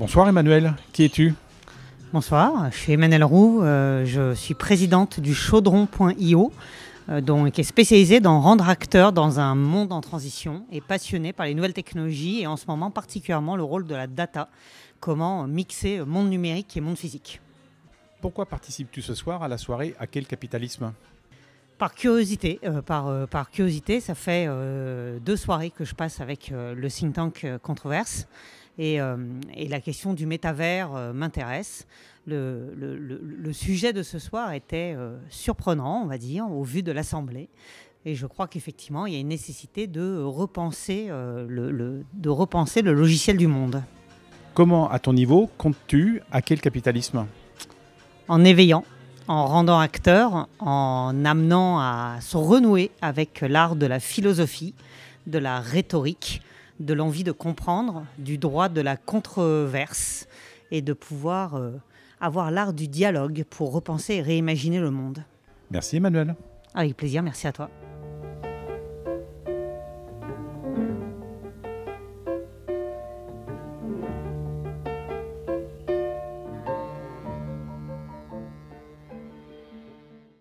Bonsoir Emmanuel, qui es-tu? Bonsoir, je suis Emmanuel Roux, euh, je suis présidente du chaudron.io, euh, qui est spécialisée dans rendre acteur dans un monde en transition et passionnée par les nouvelles technologies et en ce moment particulièrement le rôle de la data, comment mixer monde numérique et monde physique. Pourquoi participes-tu ce soir à la soirée À quel capitalisme? Par curiosité, euh, par, par, curiosité, ça fait deux soirées que je passe avec le think tank Controverse. Euh, et, la question du métavers euh, m'intéresse. Le, sujet de ce soir était euh, surprenant, on va dire, au vu de l'Assemblée. Et je crois qu'effectivement, il y a une nécessité de repenser, le, de repenser le logiciel du monde. Comment, à ton niveau, comptes-tu à quel capitalisme? En éveillant, en rendant acteur, en amenant à se renouer avec l'art de la philosophie, de la rhétorique, de l'envie de comprendre, du droit de la controverse et de pouvoir euh, avoir l'art du dialogue pour repenser et réimaginer le monde. Merci Emmanuel. Avec plaisir, merci à toi.